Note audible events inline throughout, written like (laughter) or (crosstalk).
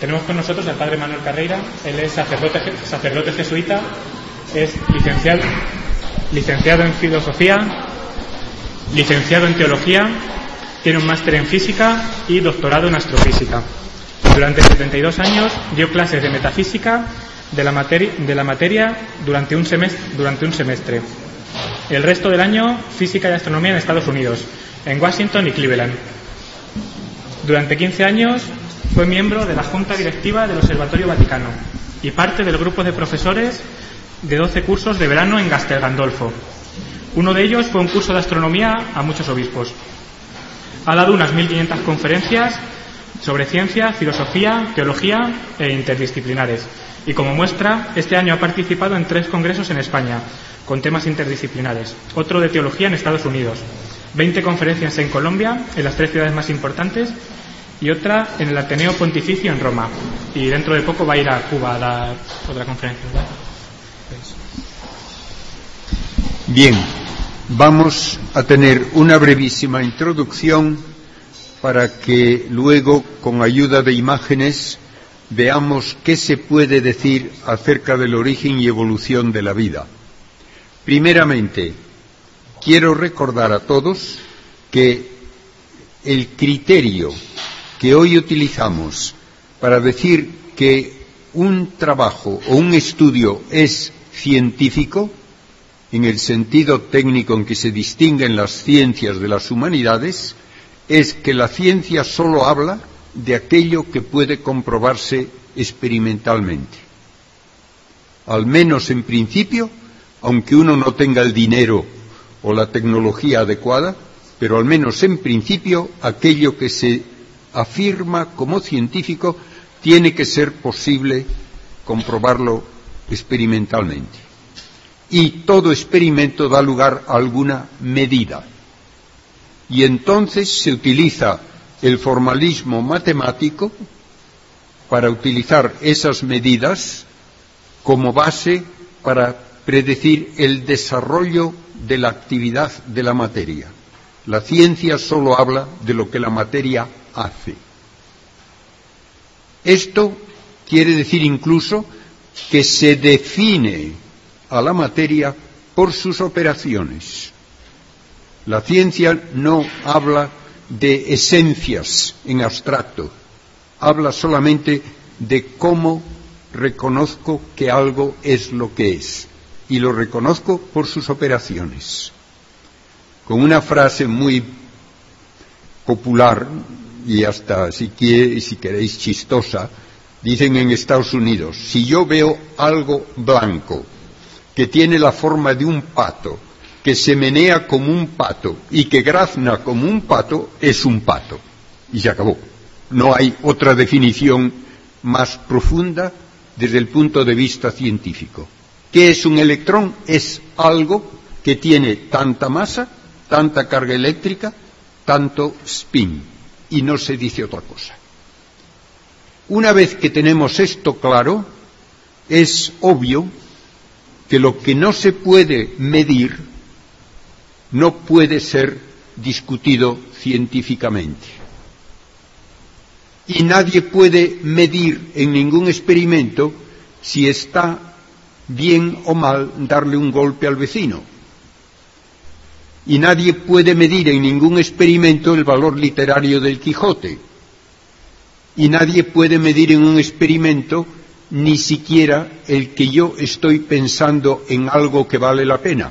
Tenemos con nosotros al padre Manuel Carreira, él es sacerdote, jesuita, es licenciado, licenciado en filosofía, licenciado en teología, tiene un máster en física y doctorado en astrofísica. Durante 72 años dio clases de metafísica de la, materia, de la materia durante, un semestre, durante un semestre. El resto del año, física y astronomía en Estados Unidos, en Washington y Cleveland. Durante 15 años fue miembro de la Junta Directiva del Observatorio Vaticano y parte del grupo de profesores de 12 cursos de verano en Castel Gandolfo. Uno de ellos fue un curso de astronomía a muchos obispos. Ha dado unas 1.500 conferencias sobre ciencia, filosofía, teología e interdisciplinares. Y como muestra, este año ha participado en tres congresos en España, con temas interdisciplinares, otro de teología en Estados Unidos, 20 conferencias en Colombia, en las tres ciudades más importantes, y otra en el Ateneo Pontificio en Roma. Y dentro de poco va a ir a Cuba a dar otra conferencia. Bien, vamos a tener una brevísima introducción para que luego, con ayuda de imágenes, veamos qué se puede decir acerca del origen y evolución de la vida. Primeramente, quiero recordar a todos que el criterio que hoy utilizamos para decir que un trabajo o un estudio es científico, en el sentido técnico en que se distinguen las ciencias de las humanidades, es que la ciencia solo habla de aquello que puede comprobarse experimentalmente. Al menos en principio, aunque uno no tenga el dinero o la tecnología adecuada, pero al menos en principio aquello que se afirma como científico tiene que ser posible comprobarlo experimentalmente. Y todo experimento da lugar a alguna medida. Y entonces se utiliza el formalismo matemático para utilizar esas medidas como base para predecir el desarrollo de la actividad de la materia. La ciencia solo habla de lo que la materia hace. Esto quiere decir incluso que se define a la materia por sus operaciones. La ciencia no habla de esencias en abstracto, habla solamente de cómo reconozco que algo es lo que es y lo reconozco por sus operaciones. Con una frase muy popular y hasta si, si queréis chistosa, dicen en Estados Unidos, si yo veo algo blanco que tiene la forma de un pato, que se menea como un pato y que grazna como un pato, es un pato. Y se acabó. No hay otra definición más profunda desde el punto de vista científico. ¿Qué es un electrón? Es algo que tiene tanta masa, tanta carga eléctrica, tanto spin, y no se dice otra cosa. Una vez que tenemos esto claro, es obvio que lo que no se puede medir no puede ser discutido científicamente. Y nadie puede medir en ningún experimento si está bien o mal darle un golpe al vecino. Y nadie puede medir en ningún experimento el valor literario del Quijote. Y nadie puede medir en un experimento ni siquiera el que yo estoy pensando en algo que vale la pena.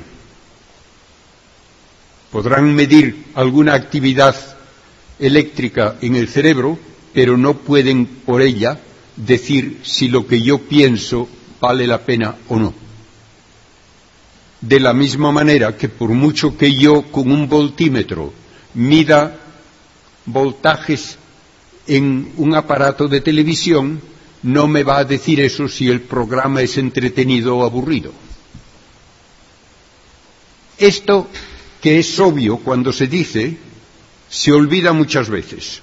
Podrán medir alguna actividad eléctrica en el cerebro, pero no pueden por ella decir si lo que yo pienso vale la pena o no. De la misma manera que por mucho que yo con un voltímetro mida voltajes en un aparato de televisión, no me va a decir eso si el programa es entretenido o aburrido. Esto, que es obvio cuando se dice, se olvida muchas veces.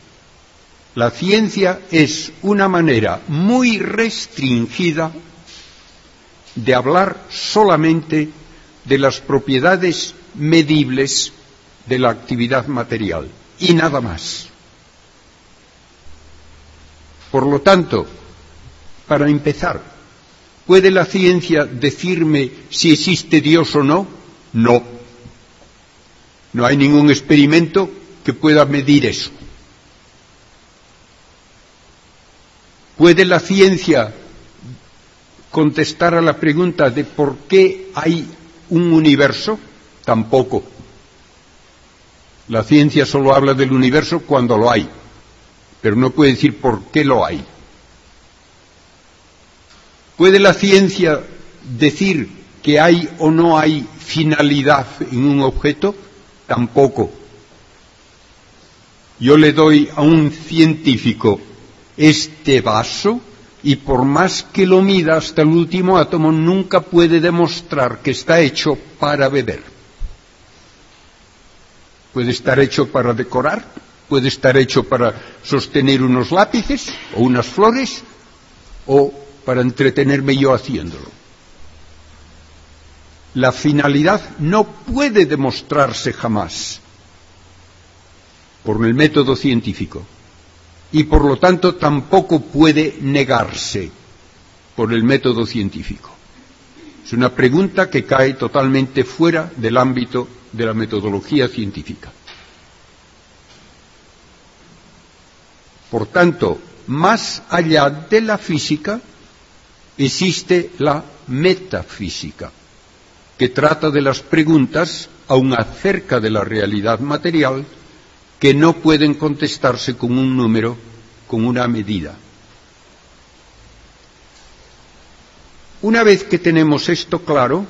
La ciencia es una manera muy restringida de hablar solamente de las propiedades medibles de la actividad material y nada más. Por lo tanto, para empezar, ¿puede la ciencia decirme si existe Dios o no? No. No hay ningún experimento que pueda medir eso. ¿Puede la ciencia contestar a la pregunta de por qué hay un universo? Tampoco. La ciencia solo habla del universo cuando lo hay, pero no puede decir por qué lo hay. ¿Puede la ciencia decir que hay o no hay finalidad en un objeto? Tampoco. Yo le doy a un científico este vaso y por más que lo mida hasta el último átomo nunca puede demostrar que está hecho para beber. Puede estar hecho para decorar, puede estar hecho para sostener unos lápices o unas flores o para entretenerme yo haciéndolo. La finalidad no puede demostrarse jamás por el método científico y por lo tanto tampoco puede negarse por el método científico. Es una pregunta que cae totalmente fuera del ámbito de la metodología científica. Por tanto, más allá de la física existe la metafísica, que trata de las preguntas, aun acerca de la realidad material, que no pueden contestarse con un número, con una medida. Una vez que tenemos esto claro,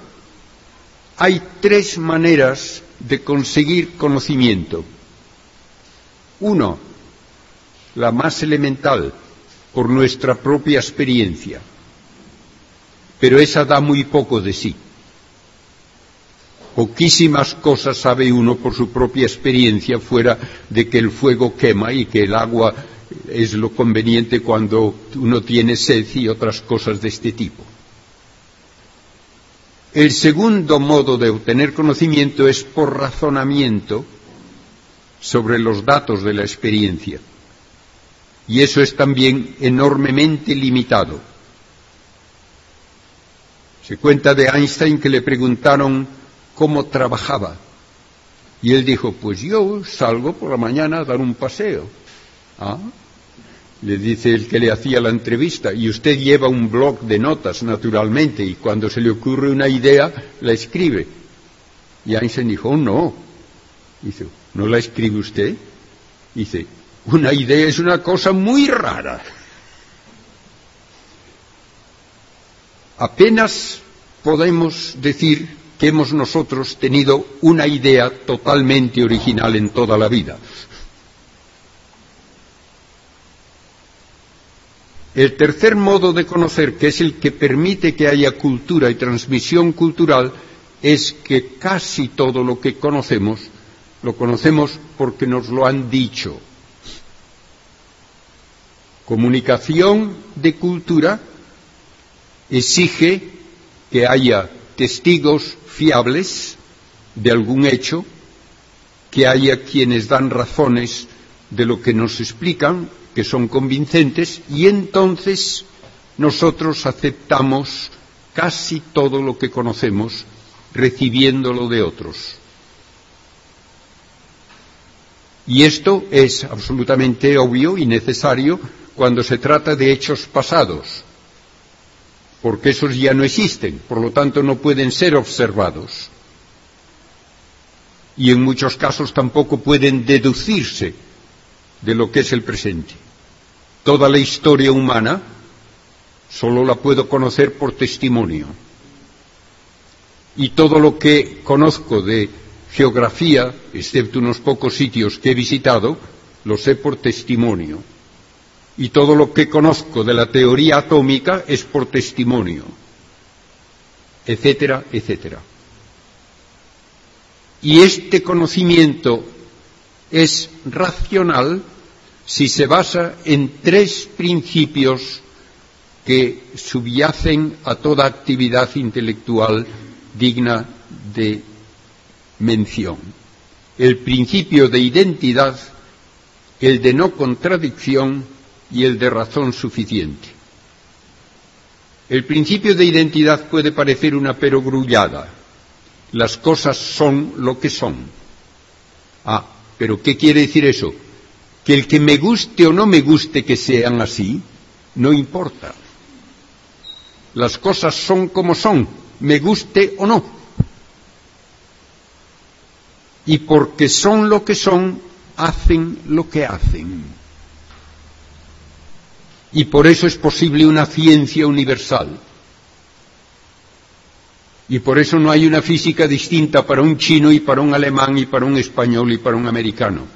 hay tres maneras de conseguir conocimiento. Uno, la más elemental, por nuestra propia experiencia, pero esa da muy poco de sí. Poquísimas cosas sabe uno por su propia experiencia fuera de que el fuego quema y que el agua es lo conveniente cuando uno tiene sed y otras cosas de este tipo. El segundo modo de obtener conocimiento es por razonamiento sobre los datos de la experiencia. Y eso es también enormemente limitado. Se cuenta de Einstein que le preguntaron cómo trabajaba. Y él dijo, pues yo salgo por la mañana a dar un paseo. ¿Ah? Le dice el que le hacía la entrevista, y usted lleva un blog de notas, naturalmente, y cuando se le ocurre una idea, la escribe. Y Einstein dijo, oh, no. Dice, ¿no la escribe usted? Dice, una idea es una cosa muy rara. Apenas podemos decir que hemos nosotros tenido una idea totalmente original en toda la vida. El tercer modo de conocer, que es el que permite que haya cultura y transmisión cultural, es que casi todo lo que conocemos lo conocemos porque nos lo han dicho. Comunicación de cultura exige que haya testigos fiables de algún hecho, que haya quienes dan razones de lo que nos explican, que son convincentes, y entonces nosotros aceptamos casi todo lo que conocemos recibiéndolo de otros. Y esto es absolutamente obvio y necesario cuando se trata de hechos pasados, porque esos ya no existen, por lo tanto no pueden ser observados. Y en muchos casos tampoco pueden deducirse de lo que es el presente. Toda la historia humana solo la puedo conocer por testimonio. Y todo lo que conozco de geografía, excepto unos pocos sitios que he visitado, lo sé por testimonio y todo lo que conozco de la teoría atómica es por testimonio, etcétera, etcétera. Y este conocimiento es racional si se basa en tres principios que subyacen a toda actividad intelectual digna de mención. El principio de identidad, el de no contradicción y el de razón suficiente. El principio de identidad puede parecer una perogrullada. Las cosas son lo que son. Ah, pero ¿qué quiere decir eso? Que el que me guste o no me guste que sean así, no importa. Las cosas son como son, me guste o no. Y porque son lo que son, hacen lo que hacen. Y por eso es posible una ciencia universal. Y por eso no hay una física distinta para un chino y para un alemán y para un español y para un americano.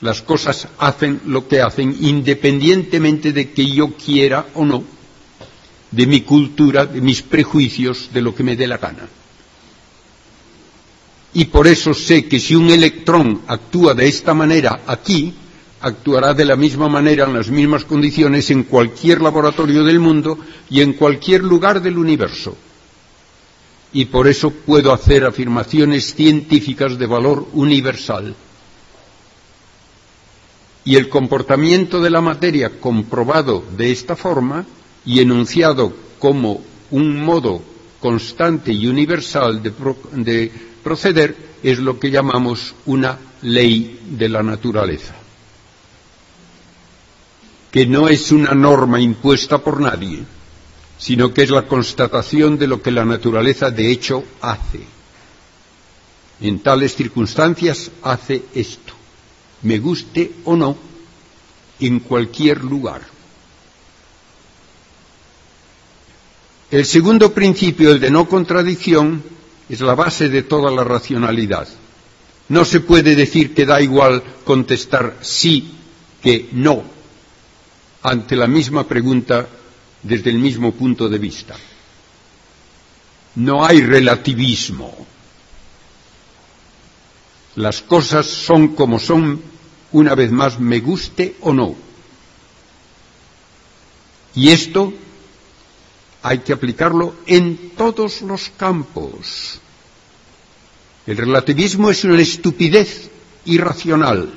Las cosas hacen lo que hacen independientemente de que yo quiera o no, de mi cultura, de mis prejuicios, de lo que me dé la gana. Y por eso sé que si un electrón actúa de esta manera aquí, actuará de la misma manera en las mismas condiciones en cualquier laboratorio del mundo y en cualquier lugar del universo. Y por eso puedo hacer afirmaciones científicas de valor universal. Y el comportamiento de la materia comprobado de esta forma y enunciado como un modo constante y universal de, de proceder es lo que llamamos una ley de la naturaleza, que no es una norma impuesta por nadie, sino que es la constatación de lo que la naturaleza de hecho hace. En tales circunstancias hace esto, me guste o no, en cualquier lugar. El segundo principio, el de no contradicción, es la base de toda la racionalidad. No se puede decir que da igual contestar sí que no ante la misma pregunta desde el mismo punto de vista. No hay relativismo. Las cosas son como son, una vez más, me guste o no. Y esto hay que aplicarlo en todos los campos. El relativismo es una estupidez irracional.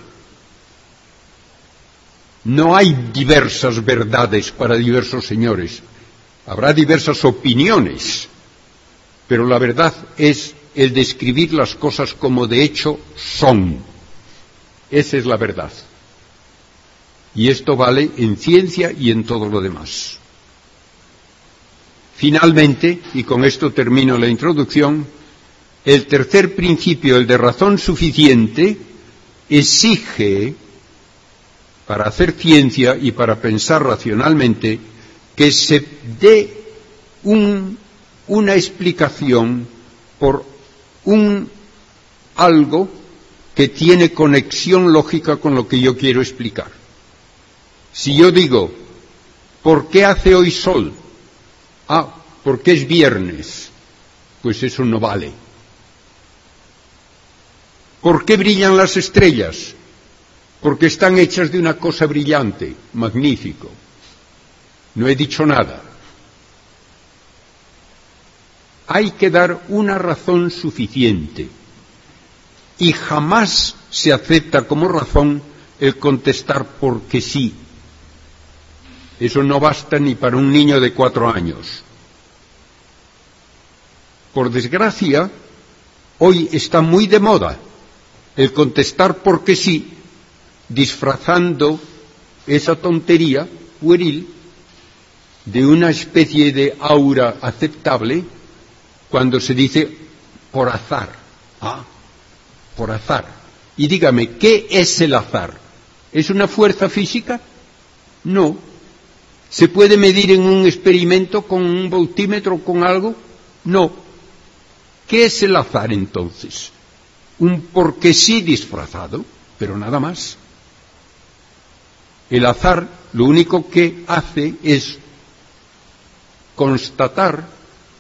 No hay diversas verdades para diversos señores. Habrá diversas opiniones, pero la verdad es el describir las cosas como de hecho son. Esa es la verdad. Y esto vale en ciencia y en todo lo demás. Finalmente, y con esto termino la introducción, el tercer principio, el de razón suficiente, exige, para hacer ciencia y para pensar racionalmente, que se dé una explicación por un algo que tiene conexión lógica con lo que yo quiero explicar. Si yo digo, ¿por qué hace hoy sol? Ah, porque es viernes. Pues eso no vale. ¿Por qué brillan las estrellas? Porque están hechas de una cosa brillante, magnífico. No he dicho nada. Hay que dar una razón suficiente. Y jamás se acepta como razón el contestar porque sí. Eso no basta ni para un niño de cuatro años. Por desgracia, hoy está muy de moda el contestar porque sí, disfrazando esa tontería pueril de una especie de aura aceptable cuando se dice por azar. Ah, por azar. Y dígame, ¿qué es el azar? ¿Es una fuerza física? No. ¿Se puede medir en un experimento con un voltímetro, con algo? No. ¿Qué es el azar entonces? Un porque sí disfrazado, pero nada más. El azar lo único que hace es constatar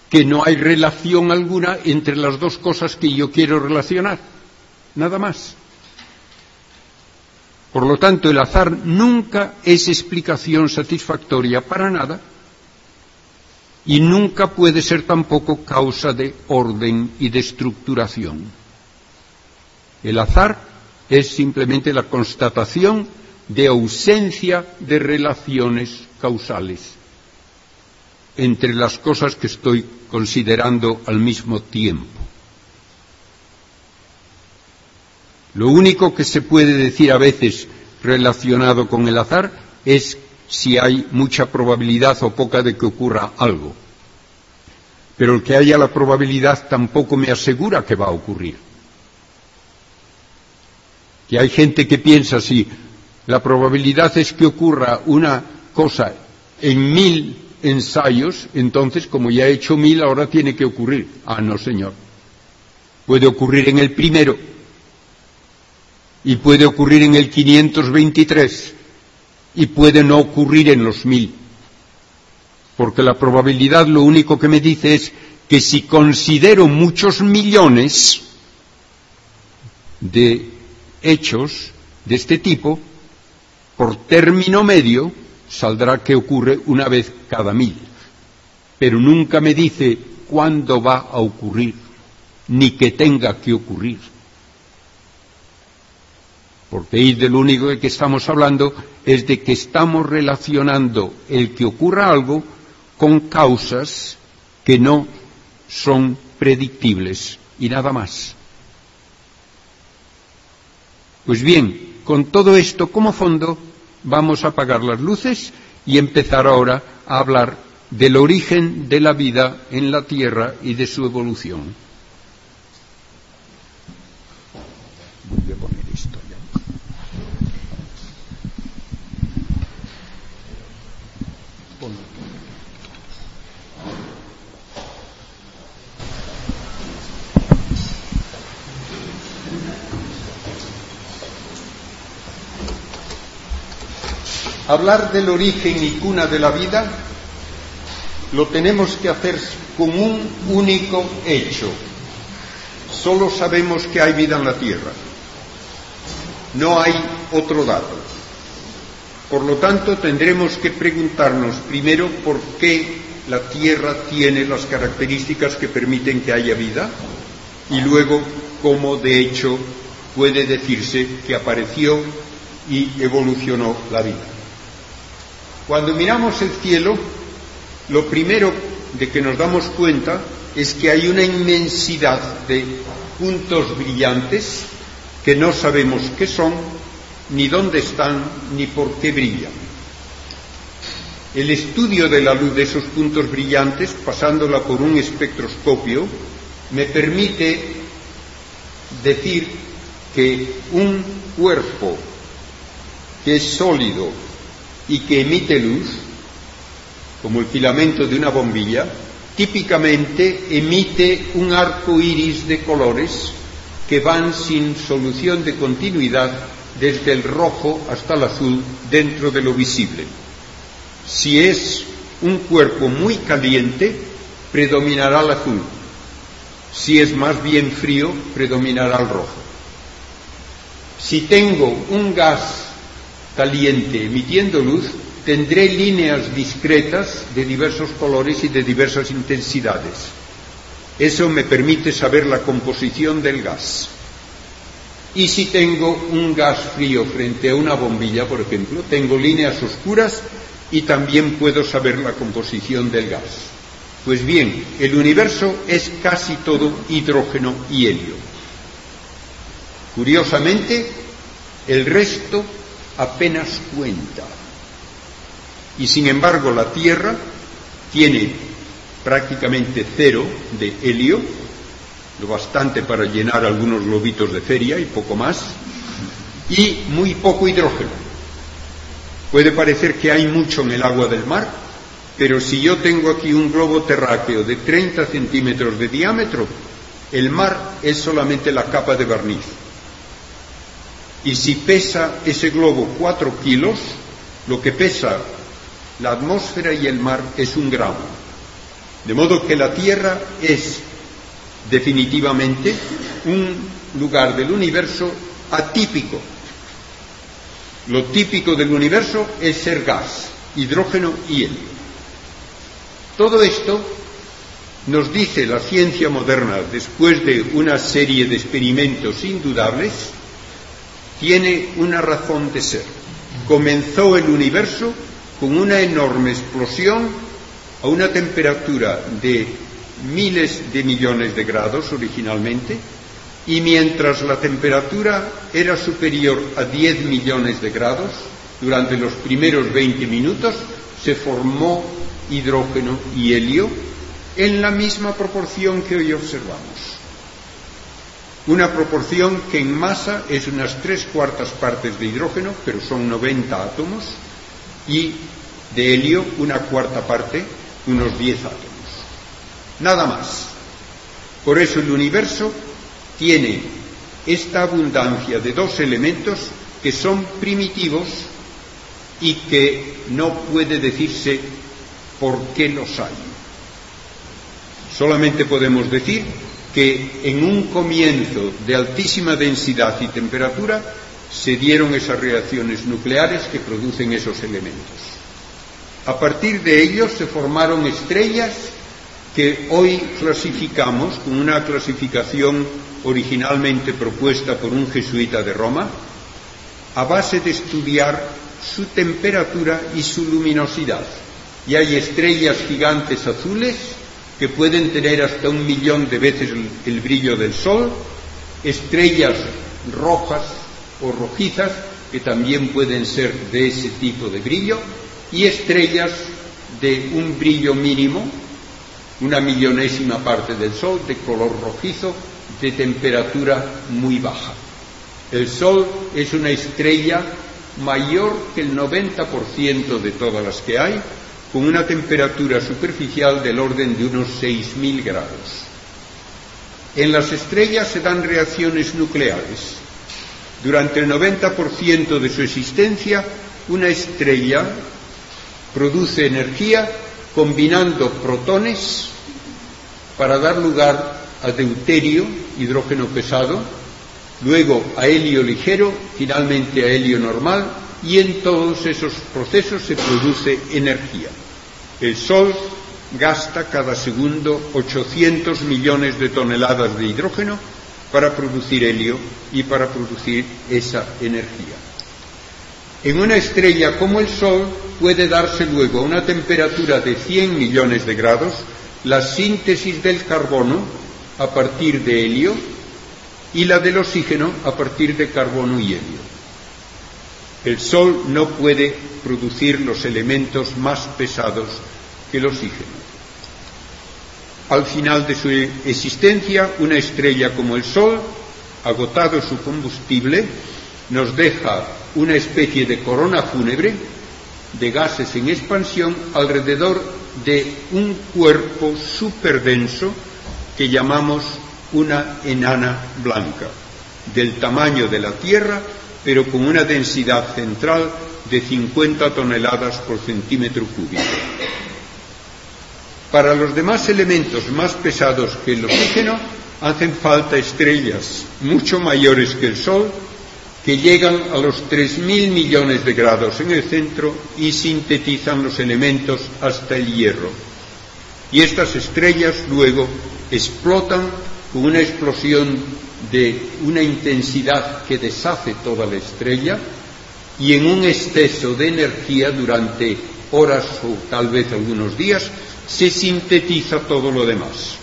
que no hay relación alguna entre las dos cosas que yo quiero relacionar. Nada más. Por lo tanto, el azar nunca es explicación satisfactoria para nada y nunca puede ser tampoco causa de orden y de estructuración. El azar es simplemente la constatación de ausencia de relaciones causales entre las cosas que estoy considerando al mismo tiempo. Lo único que se puede decir a veces relacionado con el azar es si hay mucha probabilidad o poca de que ocurra algo. Pero el que haya la probabilidad tampoco me asegura que va a ocurrir. Que hay gente que piensa si la probabilidad es que ocurra una cosa en mil ensayos, entonces como ya he hecho mil, ahora tiene que ocurrir. Ah, no, señor. Puede ocurrir en el primero y puede ocurrir en el 523 y puede no ocurrir en los mil. Porque la probabilidad lo único que me dice es que si considero muchos millones de hechos de este tipo, por término medio, saldrá que ocurre una vez cada mil. Pero nunca me dice cuándo va a ocurrir, ni que tenga que ocurrir. Porque ahí de lo único de que estamos hablando es de que estamos relacionando el que ocurra algo con causas que no son predictibles y nada más. Pues bien, con todo esto como fondo, vamos a apagar las luces y empezar ahora a hablar del origen de la vida en la Tierra y de su evolución. Hablar del origen y cuna de la vida, lo tenemos que hacer con un único hecho. Solo sabemos que hay vida en la Tierra. No hay otro dato. Por lo tanto, tendremos que preguntarnos primero por qué la Tierra tiene las características que permiten que haya vida y luego cómo de hecho puede decirse que apareció y evolucionó la vida. Cuando miramos el cielo, lo primero de que nos damos cuenta es que hay una inmensidad de puntos brillantes que no sabemos qué son, ni dónde están, ni por qué brillan. El estudio de la luz de esos puntos brillantes, pasándola por un espectroscopio, me permite decir que un cuerpo que es sólido y que emite luz, como el filamento de una bombilla, típicamente emite un arco iris de colores que van sin solución de continuidad desde el rojo hasta el azul dentro de lo visible. Si es un cuerpo muy caliente, predominará el azul. Si es más bien frío, predominará el rojo. Si tengo un gas caliente emitiendo luz, tendré líneas discretas de diversos colores y de diversas intensidades. Eso me permite saber la composición del gas. Y si tengo un gas frío frente a una bombilla, por ejemplo, tengo líneas oscuras y también puedo saber la composición del gas. Pues bien, el universo es casi todo hidrógeno y helio. Curiosamente, el resto apenas cuenta. Y sin embargo la Tierra tiene prácticamente cero de helio, lo bastante para llenar algunos globitos de feria y poco más, y muy poco hidrógeno. Puede parecer que hay mucho en el agua del mar, pero si yo tengo aquí un globo terráqueo de 30 centímetros de diámetro, el mar es solamente la capa de barniz y si pesa ese globo cuatro kilos, lo que pesa la atmósfera y el mar es un gramo. De modo que la Tierra es definitivamente un lugar del universo atípico. Lo típico del universo es ser gas, hidrógeno y helio. Todo esto nos dice la ciencia moderna, después de una serie de experimentos indudables, tiene una razón de ser. comenzó el universo con una enorme explosión a una temperatura de miles de millones de grados originalmente, y mientras la temperatura era superior a 10 millones de grados, durante los primeros 20 minutos se formó hidrógeno y helio en la misma proporción que hoy observamos. Una proporción que en masa es unas tres cuartas partes de hidrógeno, pero son 90 átomos, y de helio una cuarta parte, unos 10 átomos. Nada más. Por eso el universo tiene esta abundancia de dos elementos que son primitivos y que no puede decirse por qué los hay. Solamente podemos decir que en un comienzo de altísima densidad y temperatura se dieron esas reacciones nucleares que producen esos elementos. A partir de ellos se formaron estrellas que hoy clasificamos con una clasificación originalmente propuesta por un jesuita de Roma, a base de estudiar su temperatura y su luminosidad. Y hay estrellas gigantes azules que pueden tener hasta un millón de veces el, el brillo del Sol, estrellas rojas o rojizas que también pueden ser de ese tipo de brillo, y estrellas de un brillo mínimo, una millonésima parte del Sol, de color rojizo, de temperatura muy baja. El Sol es una estrella mayor que el 90% de todas las que hay, con una temperatura superficial del orden de unos 6.000 grados. En las estrellas se dan reacciones nucleares. Durante el 90% de su existencia, una estrella produce energía combinando protones para dar lugar a deuterio, hidrógeno pesado, luego a helio ligero, finalmente a helio normal, y en todos esos procesos se produce energía. El Sol gasta cada segundo 800 millones de toneladas de hidrógeno para producir helio y para producir esa energía. En una estrella como el Sol puede darse luego a una temperatura de 100 millones de grados la síntesis del carbono a partir de helio y la del oxígeno a partir de carbono y helio. El Sol no puede producir los elementos más pesados que el oxígeno. Al final de su existencia, una estrella como el Sol, agotado su combustible, nos deja una especie de corona fúnebre de gases en expansión alrededor de un cuerpo superdenso que llamamos una enana blanca, del tamaño de la Tierra, pero con una densidad central de 50 toneladas por centímetro cúbico. Para los demás elementos más pesados que el oxígeno, hacen falta estrellas mucho mayores que el Sol, que llegan a los 3.000 millones de grados en el centro y sintetizan los elementos hasta el hierro. Y estas estrellas luego explotan con una explosión de una intensidad que deshace toda la estrella y en un exceso de energía durante horas o tal vez algunos días se sintetiza todo lo demás.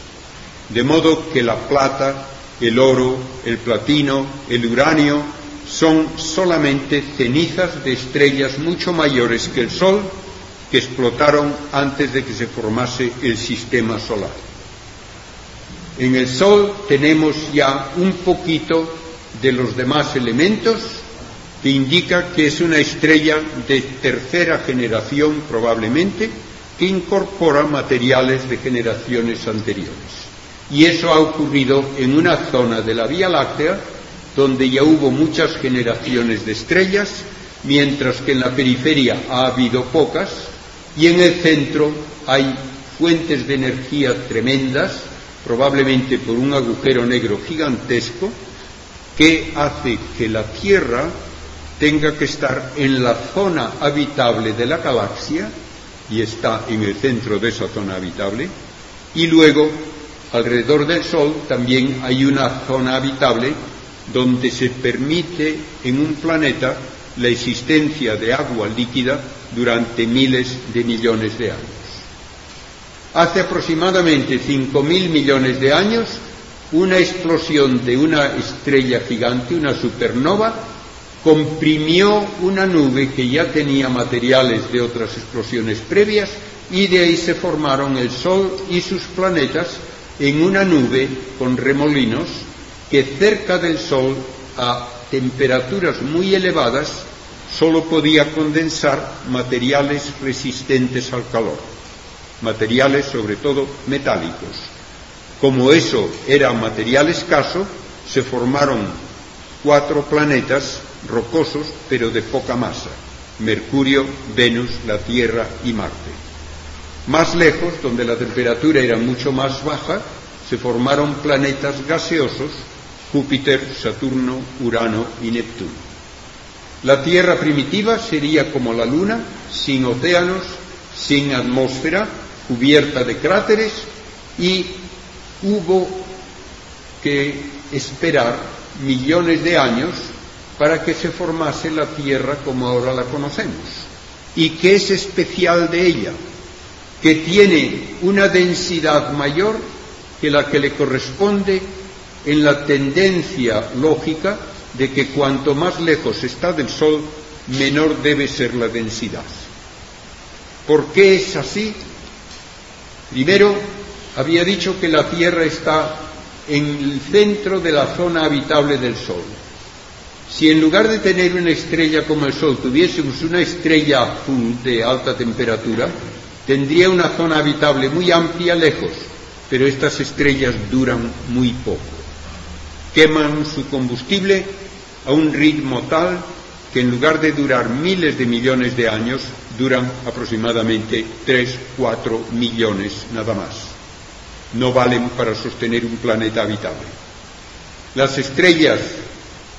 De modo que la plata, el oro, el platino, el uranio son solamente cenizas de estrellas mucho mayores que el Sol que explotaron antes de que se formase el sistema solar. En el Sol tenemos ya un poquito de los demás elementos que indica que es una estrella de tercera generación probablemente que incorpora materiales de generaciones anteriores. Y eso ha ocurrido en una zona de la Vía Láctea donde ya hubo muchas generaciones de estrellas, mientras que en la periferia ha habido pocas, y en el centro hay fuentes de energía tremendas, probablemente por un agujero negro gigantesco, que hace que la Tierra tenga que estar en la zona habitable de la galaxia, y está en el centro de esa zona habitable, y luego alrededor del Sol también hay una zona habitable donde se permite en un planeta la existencia de agua líquida durante miles de millones de años. Hace aproximadamente 5.000 millones de años, una explosión de una estrella gigante, una supernova, comprimió una nube que ya tenía materiales de otras explosiones previas y de ahí se formaron el Sol y sus planetas en una nube con remolinos que cerca del Sol a temperaturas muy elevadas solo podía condensar materiales resistentes al calor, materiales sobre todo metálicos. Como eso era material escaso, se formaron cuatro planetas rocosos pero de poca masa, Mercurio, Venus, la Tierra y Marte. Más lejos, donde la temperatura era mucho más baja, se formaron planetas gaseosos, Júpiter, Saturno, Urano y Neptuno. La Tierra primitiva sería como la Luna, sin océanos, sin atmósfera, cubierta de cráteres y hubo que esperar millones de años para que se formase la Tierra como ahora la conocemos. ¿Y qué es especial de ella? Que tiene una densidad mayor que la que le corresponde en la tendencia lógica de que cuanto más lejos está del Sol, menor debe ser la densidad. ¿Por qué es así? Primero, había dicho que la Tierra está en el centro de la zona habitable del Sol. Si en lugar de tener una estrella como el Sol tuviésemos una estrella azul de alta temperatura, tendría una zona habitable muy amplia lejos, pero estas estrellas duran muy poco. Queman su combustible a un ritmo tal que en lugar de durar miles de millones de años, duran aproximadamente 3, 4 millones nada más. No valen para sostener un planeta habitable. Las estrellas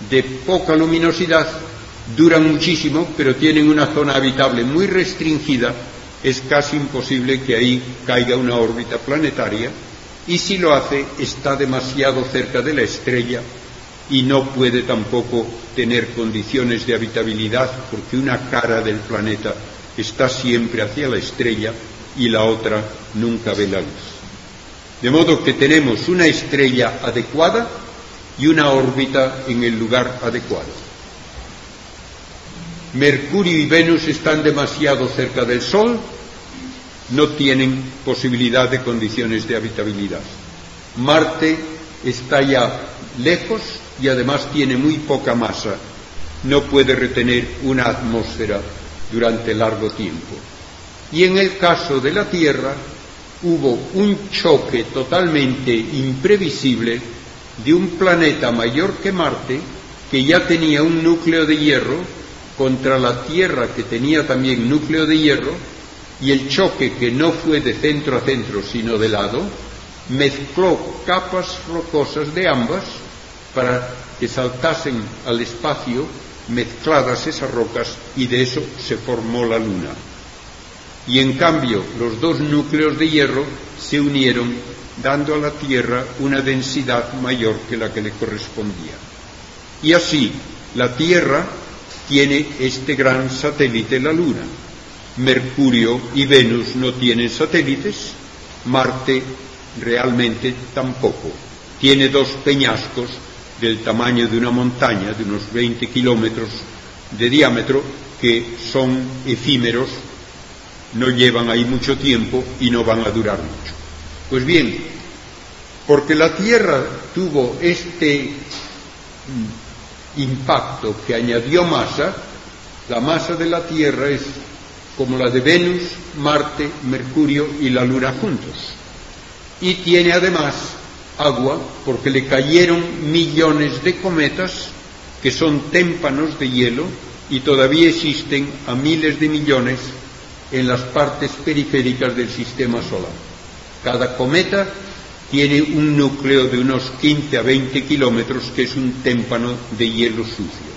de poca luminosidad duran muchísimo, pero tienen una zona habitable muy restringida, es casi imposible que ahí caiga una órbita planetaria y si lo hace está demasiado cerca de la estrella y no puede tampoco tener condiciones de habitabilidad porque una cara del planeta está siempre hacia la estrella y la otra nunca ve la luz. De modo que tenemos una estrella adecuada y una órbita en el lugar adecuado. Mercurio y Venus están demasiado cerca del Sol, no tienen posibilidad de condiciones de habitabilidad. Marte está ya lejos y además tiene muy poca masa, no puede retener una atmósfera durante largo tiempo. Y en el caso de la Tierra hubo un choque totalmente imprevisible de un planeta mayor que Marte, que ya tenía un núcleo de hierro, contra la Tierra que tenía también núcleo de hierro, y el choque que no fue de centro a centro, sino de lado, mezcló capas rocosas de ambas para que saltasen al espacio mezcladas esas rocas y de eso se formó la Luna. Y en cambio los dos núcleos de hierro se unieron dando a la Tierra una densidad mayor que la que le correspondía. Y así la Tierra tiene este gran satélite, la Luna. Mercurio y Venus no tienen satélites, Marte realmente tampoco. Tiene dos peñascos del tamaño de una montaña, de unos 20 kilómetros de diámetro, que son efímeros, no llevan ahí mucho tiempo y no van a durar mucho. Pues bien, porque la Tierra tuvo este mm, impacto que añadió masa, la masa de la Tierra es como la de Venus, Marte, Mercurio y la Luna juntos. Y tiene además agua porque le cayeron millones de cometas que son témpanos de hielo y todavía existen a miles de millones en las partes periféricas del sistema solar. Cada cometa tiene un núcleo de unos 15 a 20 kilómetros que es un témpano de hielo sucio.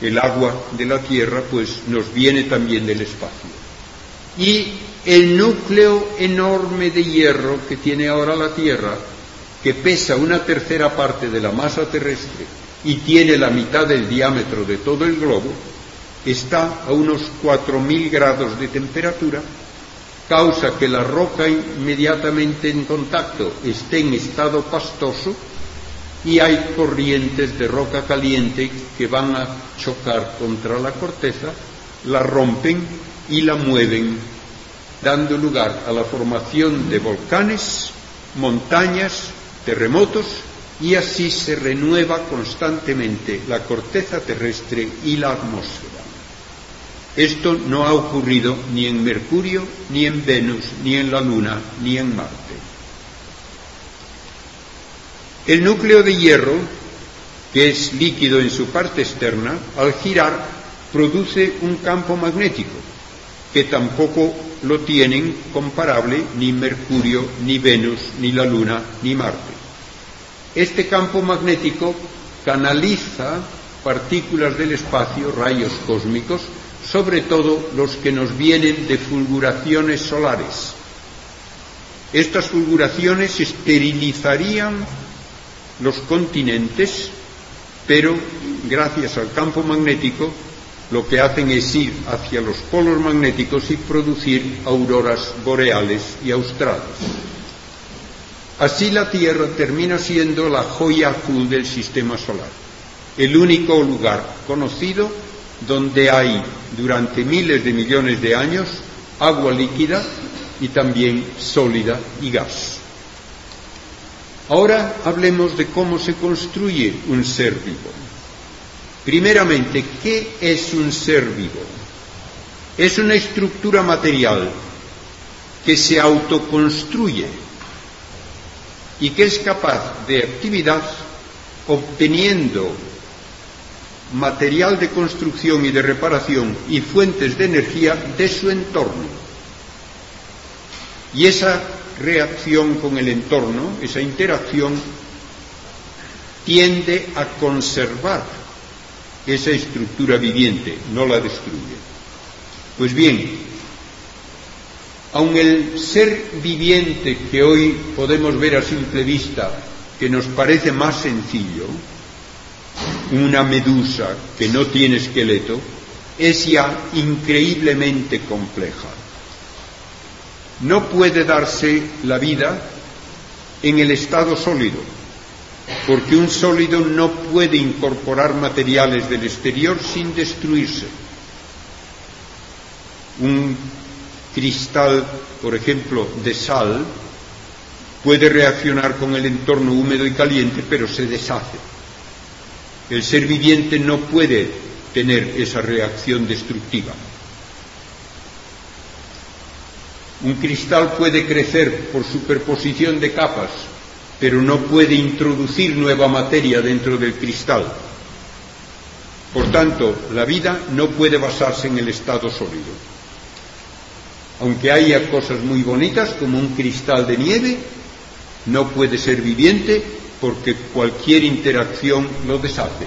El agua de la Tierra pues nos viene también del espacio. Y el núcleo enorme de hierro que tiene ahora la Tierra que pesa una tercera parte de la masa terrestre y tiene la mitad del diámetro de todo el globo, está a unos 4.000 grados de temperatura, causa que la roca inmediatamente en contacto esté en estado pastoso y hay corrientes de roca caliente que van a chocar contra la corteza, la rompen y la mueven, dando lugar a la formación de volcanes, montañas, terremotos y así se renueva constantemente la corteza terrestre y la atmósfera. Esto no ha ocurrido ni en Mercurio, ni en Venus, ni en la Luna, ni en Marte. El núcleo de hierro, que es líquido en su parte externa, al girar produce un campo magnético, que tampoco lo tienen comparable ni Mercurio, ni Venus, ni la Luna, ni Marte. Este campo magnético canaliza partículas del espacio, rayos cósmicos, sobre todo los que nos vienen de fulguraciones solares. Estas fulguraciones esterilizarían los continentes, pero gracias al campo magnético lo que hacen es ir hacia los polos magnéticos y producir auroras boreales y australes. Así la Tierra termina siendo la joya azul del sistema solar, el único lugar conocido donde hay durante miles de millones de años agua líquida y también sólida y gas. Ahora hablemos de cómo se construye un ser vivo. Primeramente, ¿qué es un ser vivo? Es una estructura material que se autoconstruye y que es capaz de actividad obteniendo material de construcción y de reparación y fuentes de energía de su entorno. Y esa reacción con el entorno, esa interacción, tiende a conservar esa estructura viviente, no la destruye. Pues bien, aun el ser viviente que hoy podemos ver a simple vista, que nos parece más sencillo, una medusa que no tiene esqueleto, es ya increíblemente compleja. No puede darse la vida en el estado sólido, porque un sólido no puede incorporar materiales del exterior sin destruirse. Un cristal, por ejemplo, de sal, puede reaccionar con el entorno húmedo y caliente, pero se deshace. El ser viviente no puede tener esa reacción destructiva. Un cristal puede crecer por superposición de capas, pero no puede introducir nueva materia dentro del cristal. Por tanto, la vida no puede basarse en el estado sólido. Aunque haya cosas muy bonitas como un cristal de nieve, no puede ser viviente porque cualquier interacción lo deshace.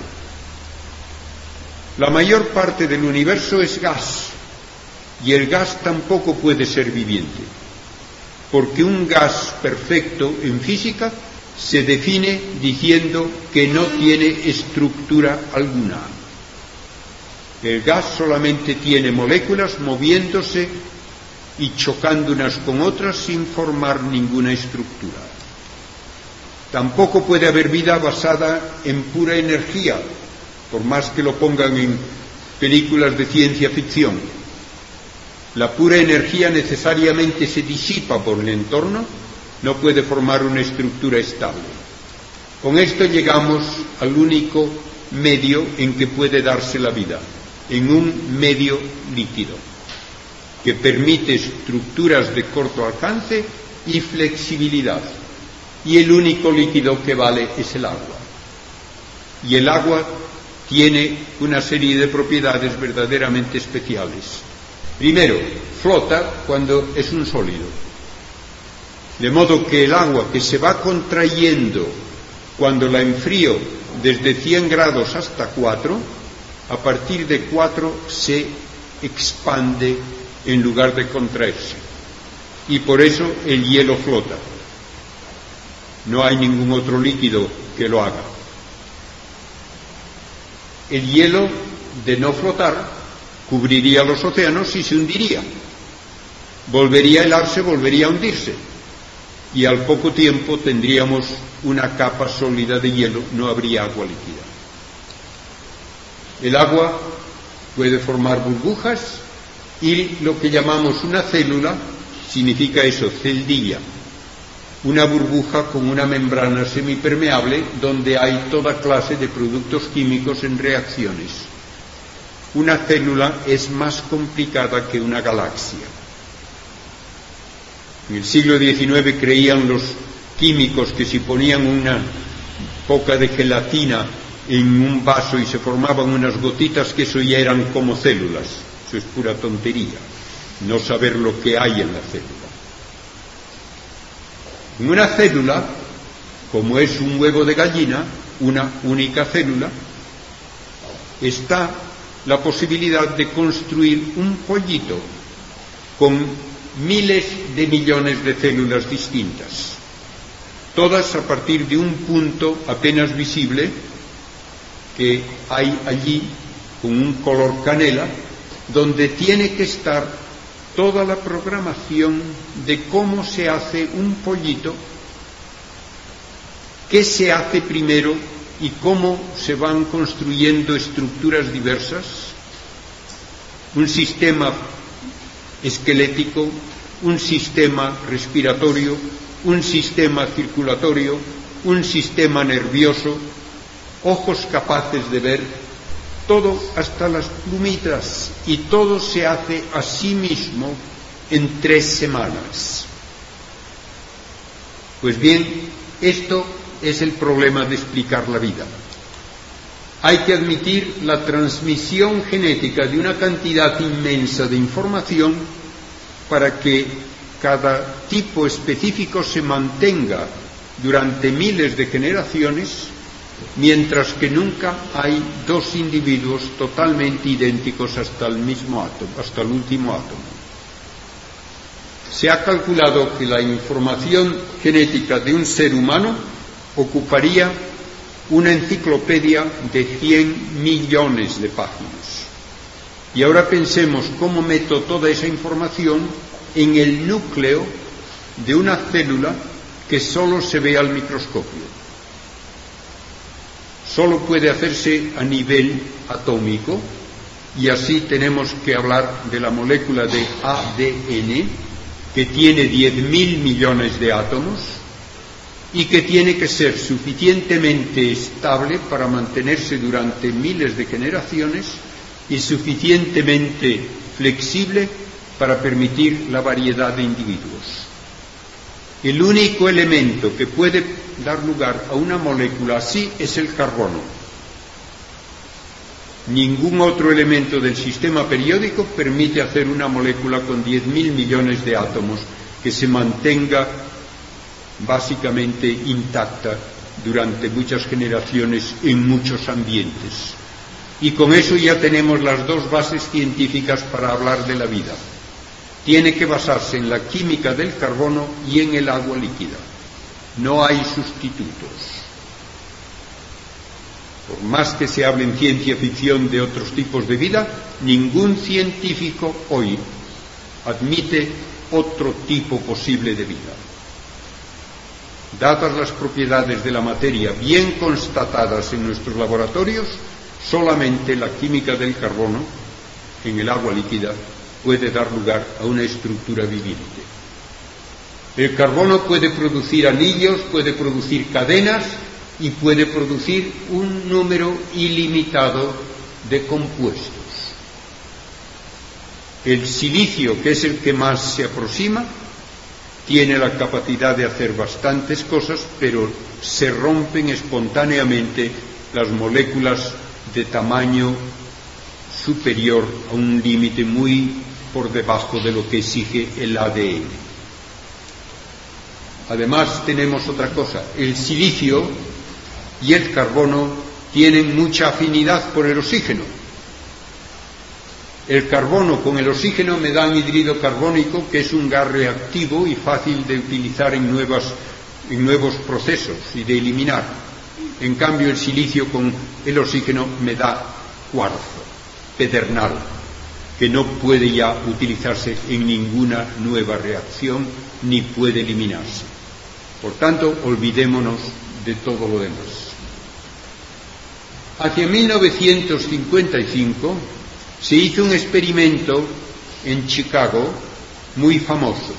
La mayor parte del universo es gas y el gas tampoco puede ser viviente porque un gas perfecto en física se define diciendo que no tiene estructura alguna. El gas solamente tiene moléculas moviéndose y chocando unas con otras sin formar ninguna estructura. Tampoco puede haber vida basada en pura energía, por más que lo pongan en películas de ciencia ficción. La pura energía necesariamente se disipa por el entorno, no puede formar una estructura estable. Con esto llegamos al único medio en que puede darse la vida, en un medio líquido, que permite estructuras de corto alcance y flexibilidad. Y el único líquido que vale es el agua. Y el agua tiene una serie de propiedades verdaderamente especiales. Primero, flota cuando es un sólido. De modo que el agua que se va contrayendo cuando la enfrío desde 100 grados hasta 4, a partir de 4 se expande en lugar de contraerse. Y por eso el hielo flota. No hay ningún otro líquido que lo haga. El hielo, de no flotar, cubriría los océanos y se hundiría. Volvería a helarse, volvería a hundirse. Y al poco tiempo tendríamos una capa sólida de hielo, no habría agua líquida. El agua puede formar burbujas y lo que llamamos una célula significa eso, celdilla, una burbuja con una membrana semipermeable donde hay toda clase de productos químicos en reacciones. Una célula es más complicada que una galaxia. En el siglo XIX creían los químicos que si ponían una poca de gelatina en un vaso y se formaban unas gotitas que eso ya eran como células. Es pura tontería, no saber lo que hay en la célula. En una célula, como es un huevo de gallina, una única célula, está la posibilidad de construir un pollito con miles de millones de células distintas, todas a partir de un punto apenas visible que hay allí con un color canela, donde tiene que estar toda la programación de cómo se hace un pollito, qué se hace primero y cómo se van construyendo estructuras diversas, un sistema esquelético, un sistema respiratorio, un sistema circulatorio, un sistema nervioso, ojos capaces de ver todo hasta las plumitas y todo se hace a sí mismo en tres semanas. Pues bien, esto es el problema de explicar la vida. Hay que admitir la transmisión genética de una cantidad inmensa de información para que cada tipo específico se mantenga durante miles de generaciones mientras que nunca hay dos individuos totalmente idénticos hasta el mismo átomo, hasta el último átomo. Se ha calculado que la información genética de un ser humano ocuparía una enciclopedia de 100 millones de páginas. Y ahora pensemos cómo meto toda esa información en el núcleo de una célula que solo se ve al microscopio solo puede hacerse a nivel atómico y así tenemos que hablar de la molécula de ADN que tiene 10.000 millones de átomos y que tiene que ser suficientemente estable para mantenerse durante miles de generaciones y suficientemente flexible para permitir la variedad de individuos. El único elemento que puede dar lugar a una molécula así es el carbono. Ningún otro elemento del sistema periódico permite hacer una molécula con 10.000 millones de átomos que se mantenga básicamente intacta durante muchas generaciones en muchos ambientes. Y con eso ya tenemos las dos bases científicas para hablar de la vida tiene que basarse en la química del carbono y en el agua líquida. No hay sustitutos. Por más que se hable en ciencia ficción de otros tipos de vida, ningún científico hoy admite otro tipo posible de vida. Dadas las propiedades de la materia bien constatadas en nuestros laboratorios, solamente la química del carbono en el agua líquida puede dar lugar a una estructura viviente. El carbono puede producir anillos, puede producir cadenas y puede producir un número ilimitado de compuestos. El silicio, que es el que más se aproxima, tiene la capacidad de hacer bastantes cosas, pero se rompen espontáneamente las moléculas de tamaño superior a un límite muy por debajo de lo que exige el ADN. Además tenemos otra cosa, el silicio y el carbono tienen mucha afinidad por el oxígeno. El carbono con el oxígeno me da hidrido carbónico, que es un gas reactivo y fácil de utilizar en, en nuevos procesos y de eliminar. En cambio, el silicio con el oxígeno me da cuarzo, pedernal que no puede ya utilizarse en ninguna nueva reacción ni puede eliminarse. Por tanto, olvidémonos de todo lo demás. Hacia 1955 se hizo un experimento en Chicago muy famoso.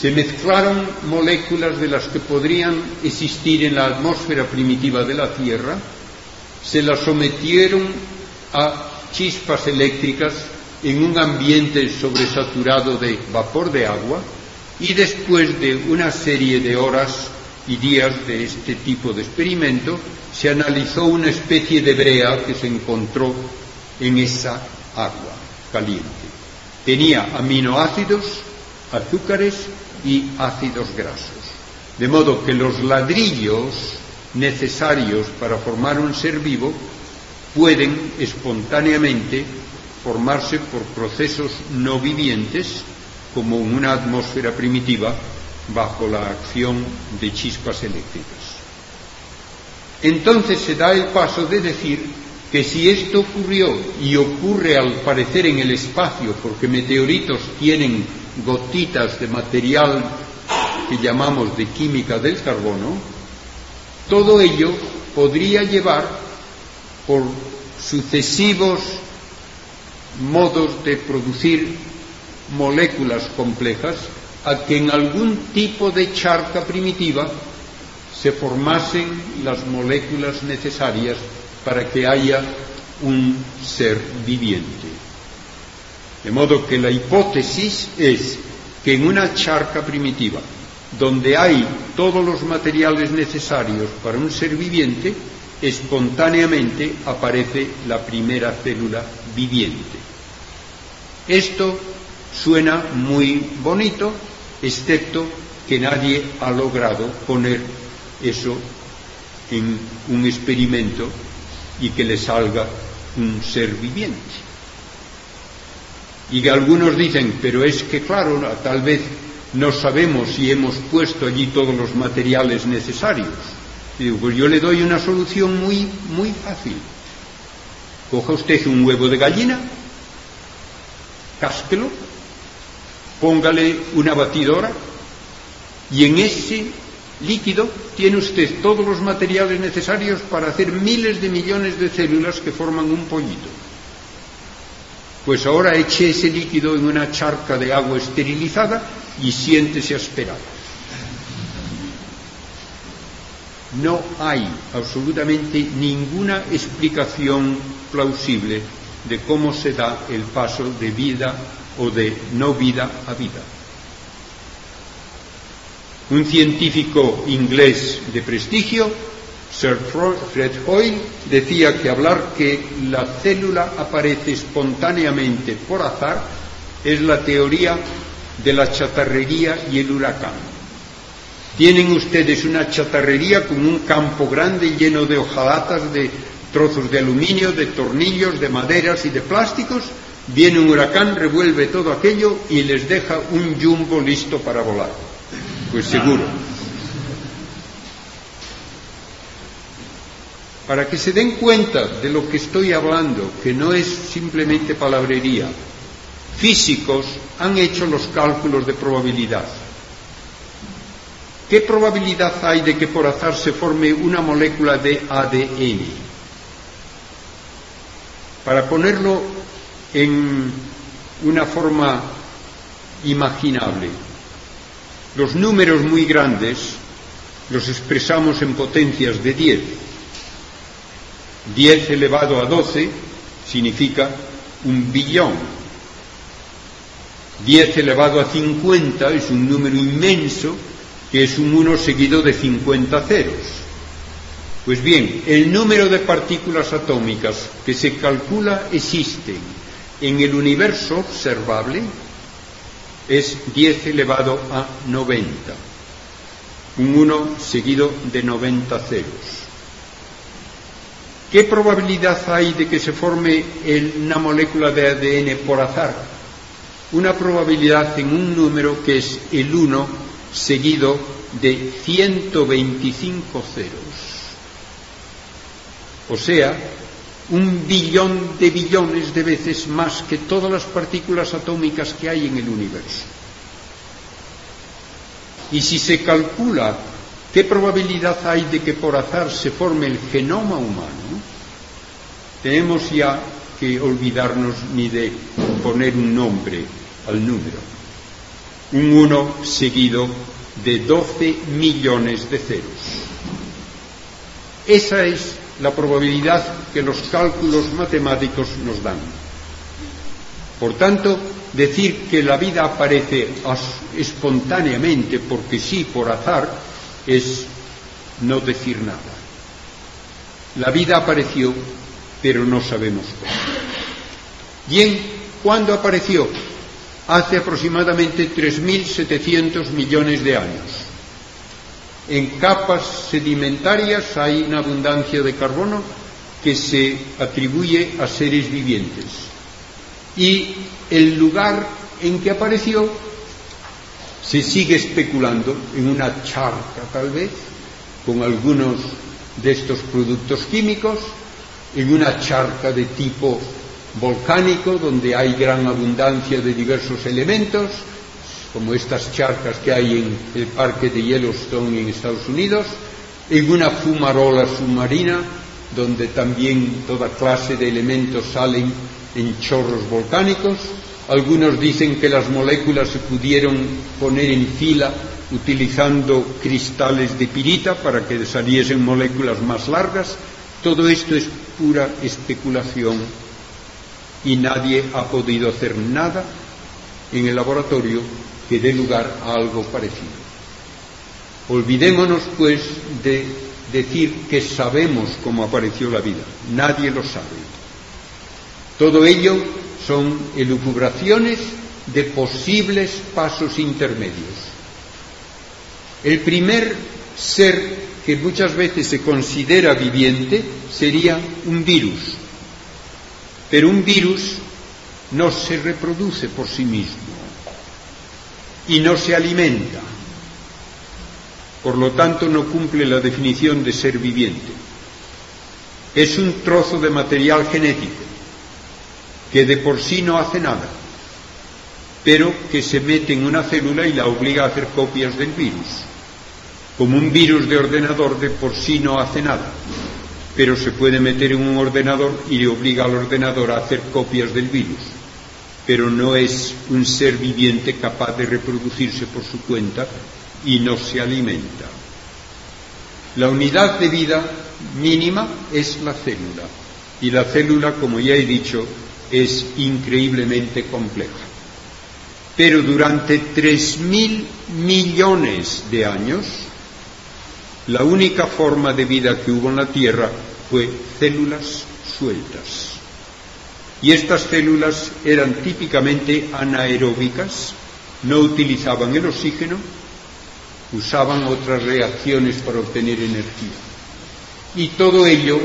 Se mezclaron moléculas de las que podrían existir en la atmósfera primitiva de la Tierra, se las sometieron a chispas eléctricas en un ambiente sobresaturado de vapor de agua y después de una serie de horas y días de este tipo de experimento, se analizó una especie de brea que se encontró en esa agua caliente. Tenía aminoácidos, azúcares y ácidos grasos. De modo que los ladrillos necesarios para formar un ser vivo pueden espontáneamente formarse por procesos no vivientes como en una atmósfera primitiva bajo la acción de chispas eléctricas. Entonces se da el paso de decir que si esto ocurrió y ocurre al parecer en el espacio, porque meteoritos tienen gotitas de material que llamamos de química del carbono, todo ello podría llevar por sucesivos modos de producir moléculas complejas a que en algún tipo de charca primitiva se formasen las moléculas necesarias para que haya un ser viviente. De modo que la hipótesis es que en una charca primitiva, donde hay todos los materiales necesarios para un ser viviente, espontáneamente aparece la primera célula viviente. Esto suena muy bonito, excepto que nadie ha logrado poner eso en un experimento y que le salga un ser viviente. Y que algunos dicen, pero es que claro, tal vez no sabemos si hemos puesto allí todos los materiales necesarios. Y digo, pues yo le doy una solución muy, muy fácil. Coja usted un huevo de gallina, cásquelo, póngale una batidora y en ese líquido tiene usted todos los materiales necesarios para hacer miles de millones de células que forman un pollito. Pues ahora eche ese líquido en una charca de agua esterilizada y siéntese a esperar. No hay absolutamente ninguna explicación plausible de cómo se da el paso de vida o de no vida a vida. Un científico inglés de prestigio, Sir Fred Hoyle, decía que hablar que la célula aparece espontáneamente por azar es la teoría de la chatarrería y el huracán. Tienen ustedes una chatarrería con un campo grande lleno de hojalatas, de trozos de aluminio, de tornillos, de maderas y de plásticos. Viene un huracán, revuelve todo aquello y les deja un jumbo listo para volar. Pues seguro. Para que se den cuenta de lo que estoy hablando, que no es simplemente palabrería, físicos han hecho los cálculos de probabilidad. ¿Qué probabilidad hay de que por azar se forme una molécula de ADN? Para ponerlo en una forma imaginable, los números muy grandes los expresamos en potencias de 10. 10 elevado a 12 significa un billón. 10 elevado a 50 es un número inmenso que es un 1 seguido de 50 ceros. Pues bien, el número de partículas atómicas que se calcula existen en el universo observable es 10 elevado a 90, un 1 seguido de 90 ceros. ¿Qué probabilidad hay de que se forme una molécula de ADN por azar? Una probabilidad en un número que es el 1 seguido de 125 ceros. O sea, un billón de billones de veces más que todas las partículas atómicas que hay en el universo. Y si se calcula qué probabilidad hay de que por azar se forme el genoma humano, tenemos ya que olvidarnos ni de poner un nombre al número. Un uno seguido de 12 millones de ceros. Esa es la probabilidad que los cálculos matemáticos nos dan. Por tanto, decir que la vida aparece espontáneamente, porque sí, por azar, es no decir nada. La vida apareció, pero no sabemos cómo. Bien, ¿cuándo apareció? Hace aproximadamente 3.700 millones de años. En capas sedimentarias hay una abundancia de carbono que se atribuye a seres vivientes. Y el lugar en que apareció se sigue especulando en una charca tal vez, con algunos de estos productos químicos, en una charca de tipo volcánico donde hay gran abundancia de diversos elementos, como estas charcas que hay en el parque de Yellowstone en Estados Unidos, en una fumarola submarina donde también toda clase de elementos salen en chorros volcánicos. Algunos dicen que las moléculas se pudieron poner en fila utilizando cristales de pirita para que saliesen moléculas más largas. Todo esto es pura especulación y nadie ha podido hacer nada en el laboratorio que dé lugar a algo parecido. Olvidémonos, pues, de decir que sabemos cómo apareció la vida. Nadie lo sabe. Todo ello son elucubraciones de posibles pasos intermedios. El primer ser que muchas veces se considera viviente sería un virus. Pero un virus no se reproduce por sí mismo y no se alimenta. Por lo tanto, no cumple la definición de ser viviente. Es un trozo de material genético que de por sí no hace nada, pero que se mete en una célula y la obliga a hacer copias del virus. Como un virus de ordenador de por sí no hace nada, pero se puede meter en un ordenador y le obliga al ordenador a hacer copias del virus pero no es un ser viviente capaz de reproducirse por su cuenta y no se alimenta. La unidad de vida mínima es la célula y la célula, como ya he dicho, es increíblemente compleja. Pero durante tres mil millones de años, la única forma de vida que hubo en la Tierra fue células sueltas. Y estas células eran típicamente anaeróbicas, no utilizaban el oxígeno, usaban otras reacciones para obtener energía. Y todo ello,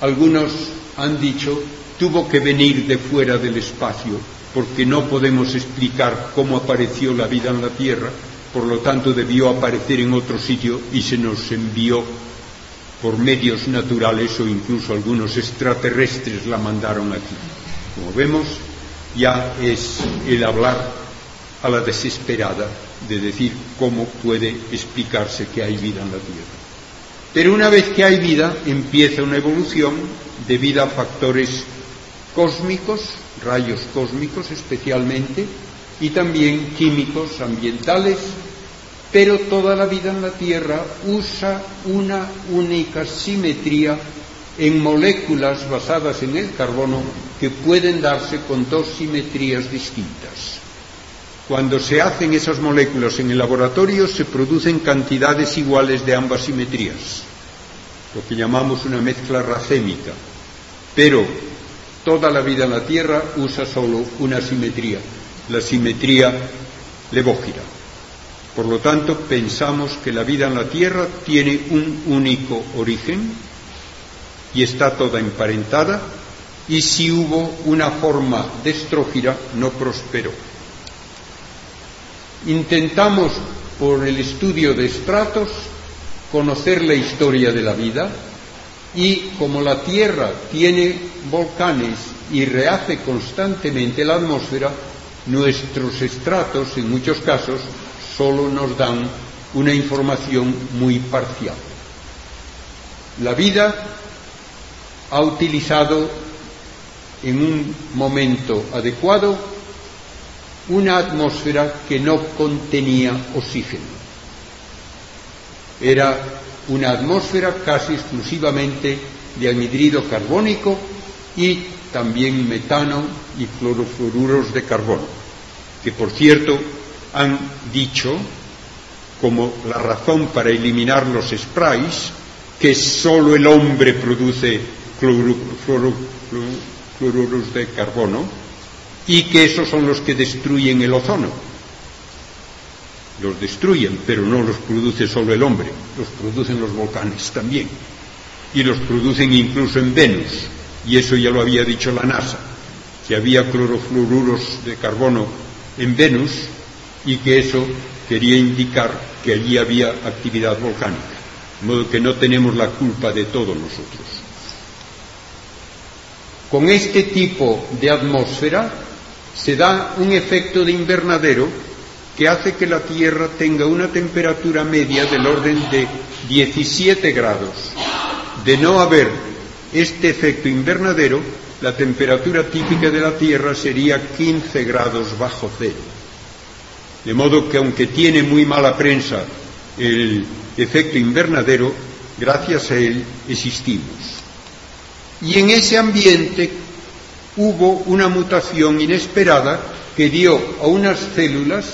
algunos han dicho, tuvo que venir de fuera del espacio, porque no podemos explicar cómo apareció la vida en la Tierra, por lo tanto debió aparecer en otro sitio y se nos envió por medios naturales o incluso algunos extraterrestres la mandaron aquí. Como vemos, ya es el hablar a la desesperada de decir cómo puede explicarse que hay vida en la Tierra. Pero una vez que hay vida, empieza una evolución debido a factores cósmicos, rayos cósmicos especialmente, y también químicos ambientales, pero toda la vida en la Tierra usa una única simetría en moléculas basadas en el carbono que pueden darse con dos simetrías distintas. Cuando se hacen esas moléculas en el laboratorio se producen cantidades iguales de ambas simetrías, lo que llamamos una mezcla racémica. Pero toda la vida en la Tierra usa solo una simetría, la simetría levógira. Por lo tanto, pensamos que la vida en la Tierra tiene un único origen, y está toda emparentada, y si hubo una forma de estrógira, no prosperó. Intentamos, por el estudio de estratos, conocer la historia de la vida Y como la Tierra tiene volcanes y rehace constantemente la atmósfera, nuestros estratos, en muchos casos, solo nos dan una información muy parcial. La vida ha utilizado en un momento adecuado una atmósfera que no contenía oxígeno. Era una atmósfera casi exclusivamente de anhidrido carbónico y también metano y clorofluoruros de carbono, que por cierto han dicho como la razón para eliminar los sprays que solo el hombre produce cloruros de carbono y que esos son los que destruyen el ozono. Los destruyen, pero no los produce solo el hombre, los producen los volcanes también. Y los producen incluso en Venus, y eso ya lo había dicho la NASA, que había clorofluoruros de carbono en Venus y que eso quería indicar que allí había actividad volcánica, de modo que no tenemos la culpa de todos nosotros. Con este tipo de atmósfera se da un efecto de invernadero que hace que la Tierra tenga una temperatura media del orden de 17 grados. De no haber este efecto invernadero, la temperatura típica de la Tierra sería 15 grados bajo cero. De modo que aunque tiene muy mala prensa el efecto invernadero, gracias a él existimos. Y en ese ambiente hubo una mutación inesperada que dio a unas células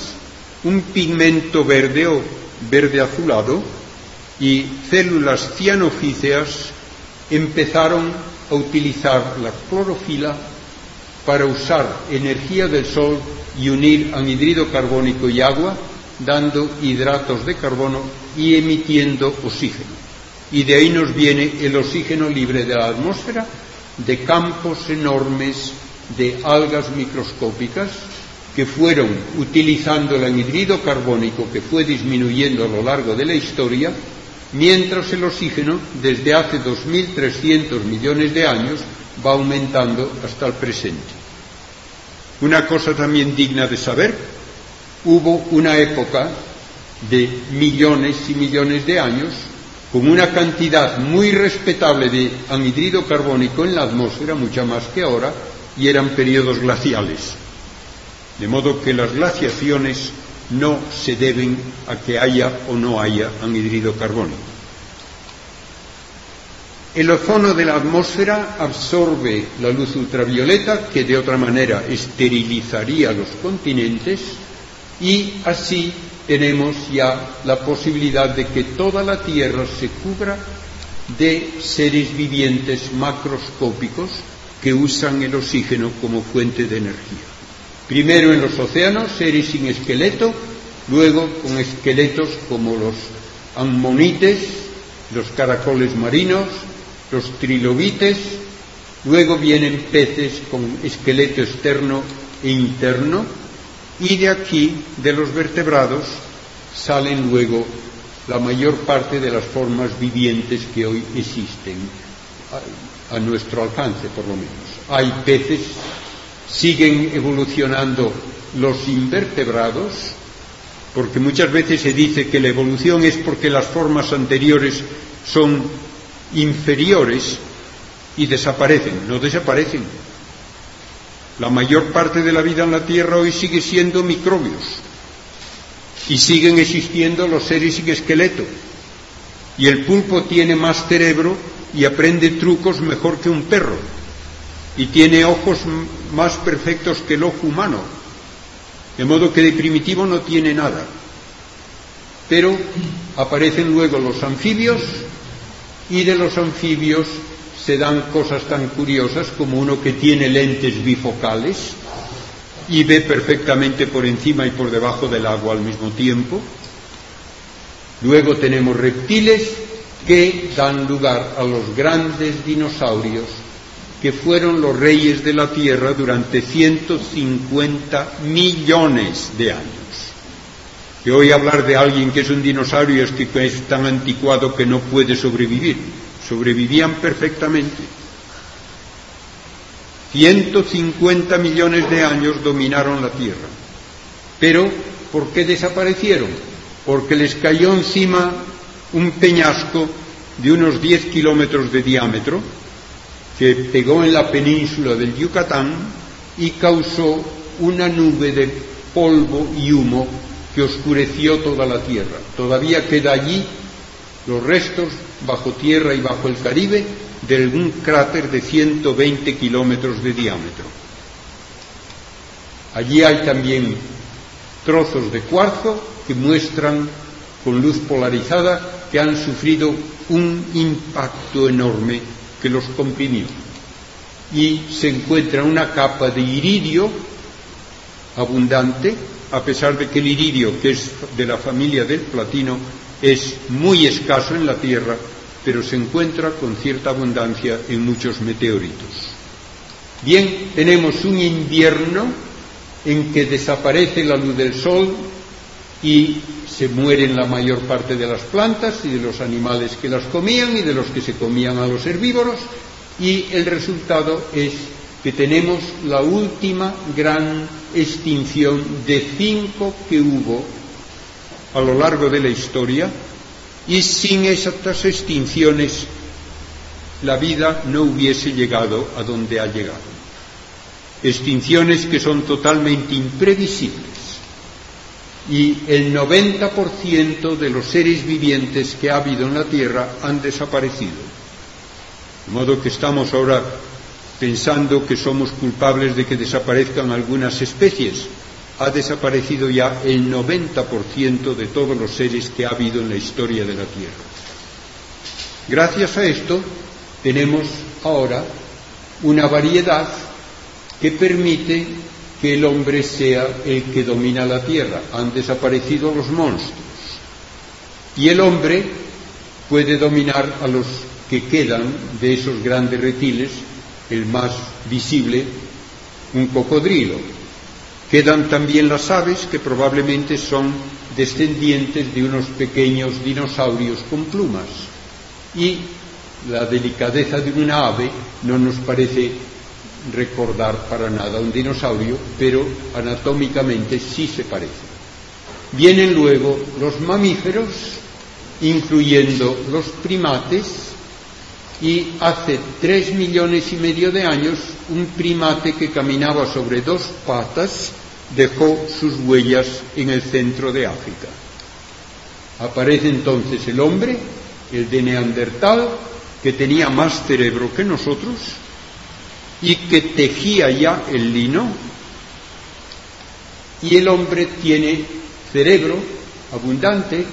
un pigmento verde o verde azulado y células cianofíceas empezaron a utilizar la clorofila para usar energía del sol y unir anhidrido carbónico y agua, dando hidratos de carbono y emitiendo oxígeno. Y de ahí nos viene el oxígeno libre de la atmósfera, de campos enormes de algas microscópicas que fueron utilizando el anhidrido carbónico que fue disminuyendo a lo largo de la historia, mientras el oxígeno, desde hace 2.300 millones de años, va aumentando hasta el presente. Una cosa también digna de saber, hubo una época de millones y millones de años con una cantidad muy respetable de anhidrido carbónico en la atmósfera, mucha más que ahora, y eran periodos glaciales. De modo que las glaciaciones no se deben a que haya o no haya anhidrido carbónico. El ozono de la atmósfera absorbe la luz ultravioleta que de otra manera esterilizaría los continentes y así tenemos ya la posibilidad de que toda la Tierra se cubra de seres vivientes macroscópicos que usan el oxígeno como fuente de energía. Primero en los océanos, seres sin esqueleto, luego con esqueletos como los ammonites, los caracoles marinos, los trilobites, luego vienen peces con esqueleto externo e interno, y de aquí, de los vertebrados, salen luego la mayor parte de las formas vivientes que hoy existen, a, nuestro alcance por lo menos. Hay peces siguen evolucionando los invertebrados, porque muchas veces se dice que la evolución es porque las formas anteriores son inferiores y desaparecen, no desaparecen. La mayor parte de la vida en la Tierra hoy sigue siendo microbios y siguen existiendo los seres sin esqueleto. Y el pulpo tiene más cerebro y aprende trucos mejor que un perro y tiene ojos más perfectos que el ojo humano, de modo que de primitivo no tiene nada. Pero aparecen luego los anfibios y de los anfibios se dan cosas tan curiosas como uno que tiene lentes bifocales y ve perfectamente por encima y por debajo del agua al mismo tiempo. Luego tenemos reptiles que dan lugar a los grandes dinosaurios que fueron los reyes de la tierra durante 150 millones de años. Que hoy hablar de alguien que es un dinosaurio es que es tan anticuado que no puede sobrevivir. sobrevivían perfectamente. 150 millones de años dominaron la Tierra. Pero, ¿por qué desaparecieron? Porque les cayó encima un peñasco de unos 10 kilómetros de diámetro que pegó en la península del Yucatán y causó una nube de polvo y humo que oscureció toda la Tierra. Todavía queda allí los restos bajo tierra y bajo el Caribe de algún cráter de 120 kilómetros de diámetro. Allí hay también trozos de cuarzo que muestran con luz polarizada que han sufrido un impacto enorme que los comprimió. Y se encuentra una capa de iridio abundante, a pesar de que el iridio, que es de la familia del platino, es muy escaso en la Tierra, pero se encuentra con cierta abundancia en muchos meteoritos. Bien, tenemos un invierno en que desaparece la luz del sol y se mueren la mayor parte de las plantas y de los animales que las comían y de los que se comían a los herbívoros y el resultado es que tenemos la última gran extinción de cinco que hubo a lo largo de la historia y sin estas extinciones la vida no hubiese llegado a donde ha llegado. Extinciones que son totalmente imprevisibles y el 90% de los seres vivientes que ha habido en la Tierra han desaparecido. De modo que estamos ahora pensando que somos culpables de que desaparezcan algunas especies. Ha desaparecido ya el 90% de todos los seres que ha habido en la historia de la Tierra. Gracias a esto tenemos ahora una variedad que permite que el hombre sea el que domina la Tierra. Han desaparecido los monstruos. Y el hombre puede dominar a los que quedan de esos grandes reptiles el más visible, un cocodrilo. Quedan también las aves, que probablemente son descendientes de unos pequeños dinosaurios con plumas. Y la delicadeza de una ave no nos parece recordar para nada un dinosaurio, pero anatómicamente sí se parece. Vienen luego los mamíferos, incluyendo los primates, y hace tres millones y medio de años un primate que caminaba sobre dos patas dejó sus huellas en el centro de África. Aparece entonces el hombre, el de Neandertal, que tenía más cerebro que nosotros y que tejía ya el lino. Y el hombre tiene cerebro abundante.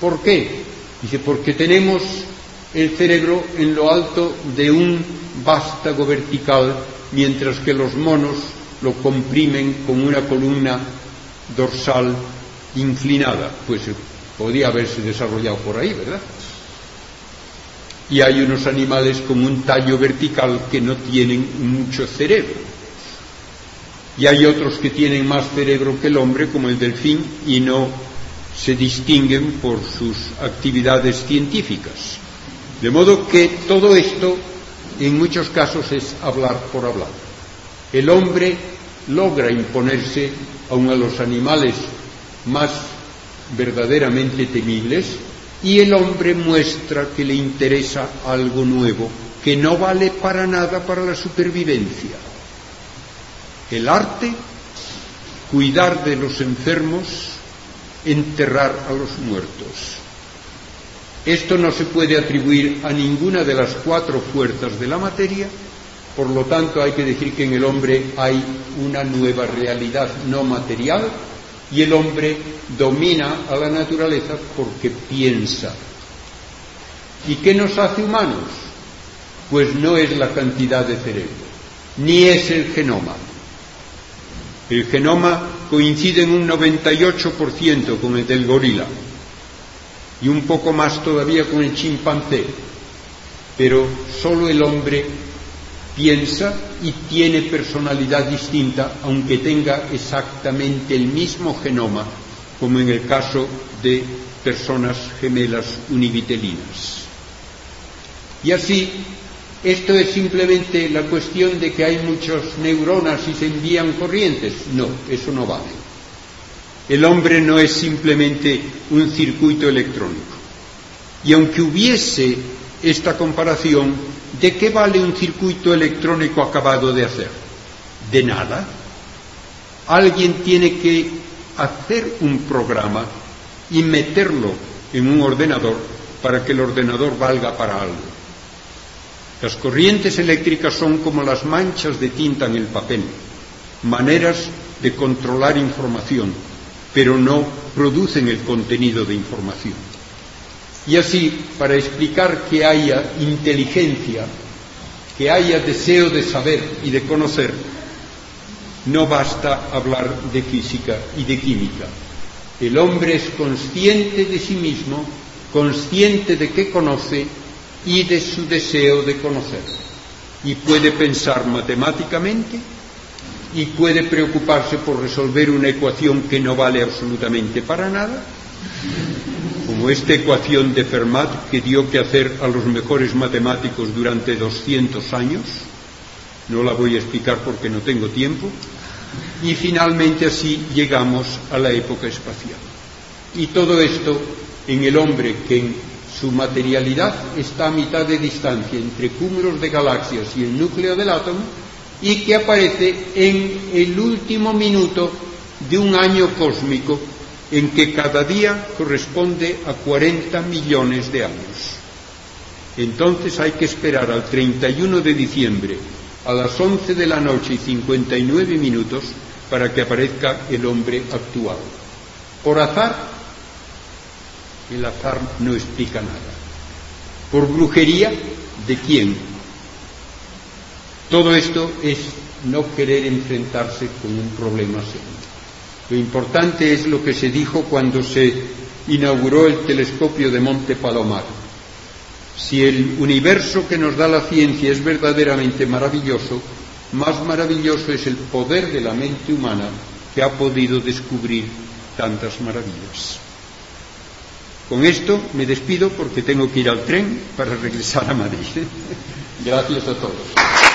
¿Por qué? Dice, porque tenemos el cerebro en lo alto de un vástago vertical, mientras que los monos lo comprimen con una columna dorsal inclinada. Pues podría haberse desarrollado por ahí, ¿verdad? Y hay unos animales con un tallo vertical que no tienen mucho cerebro. Y hay otros que tienen más cerebro que el hombre, como el delfín, y no se distinguen por sus actividades científicas. De modo que todo esto en muchos casos es hablar por hablar. El hombre logra imponerse aun a los animales más verdaderamente temibles y el hombre muestra que le interesa algo nuevo que no vale para nada para la supervivencia. El arte, cuidar de los enfermos, enterrar a los muertos. Esto no se puede atribuir a ninguna de las cuatro fuerzas de la materia, por lo tanto hay que decir que en el hombre hay una nueva realidad no material y el hombre domina a la naturaleza porque piensa. ¿Y qué nos hace humanos? Pues no es la cantidad de cerebro, ni es el genoma. El genoma coincide en un 98% con el del gorila y un poco más todavía con el chimpancé. Pero solo el hombre piensa y tiene personalidad distinta, aunque tenga exactamente el mismo genoma, como en el caso de personas gemelas univitelinas. Y así, esto es simplemente la cuestión de que hay muchas neuronas y se envían corrientes. No, eso no vale. El hombre no es simplemente un circuito electrónico. Y aunque hubiese esta comparación, ¿de qué vale un circuito electrónico acabado de hacer? De nada. Alguien tiene que hacer un programa y meterlo en un ordenador para que el ordenador valga para algo. Las corrientes eléctricas son como las manchas de tinta en el papel, maneras de controlar información, pero no producen el contenido de información. Y así, para explicar que haya inteligencia, que haya deseo de saber y de conocer, no basta hablar de física y de química. El hombre es consciente de sí mismo, consciente de que conoce y de su deseo de conocer. Y puede pensar matemáticamente y puede preocuparse por resolver una ecuación que no vale absolutamente para nada, como esta ecuación de Fermat que dio que hacer a los mejores matemáticos durante 200 años. No la voy a explicar porque no tengo tiempo. Y finalmente así llegamos a la época espacial. Y todo esto en el hombre que en su materialidad está a mitad de distancia entre cúmulos de galaxias y el núcleo del átomo y que aparece en el último minuto de un año cósmico en que cada día corresponde a 40 millones de años. Entonces hay que esperar al 31 de diciembre a las 11 de la noche y 59 minutos para que aparezca el hombre actual. Por azar el azar no explica nada. ¿Por brujería? ¿De quién? Todo esto es no querer enfrentarse con un problema serio. Lo importante es lo que se dijo cuando se inauguró el telescopio de Monte Palomar. Si el universo que nos da la ciencia es verdaderamente maravilloso, más maravilloso es el poder de la mente humana que ha podido descubrir tantas maravillas. Con esto me despido porque tengo que ir al tren para regresar a Madrid. (laughs) Gracias a todos.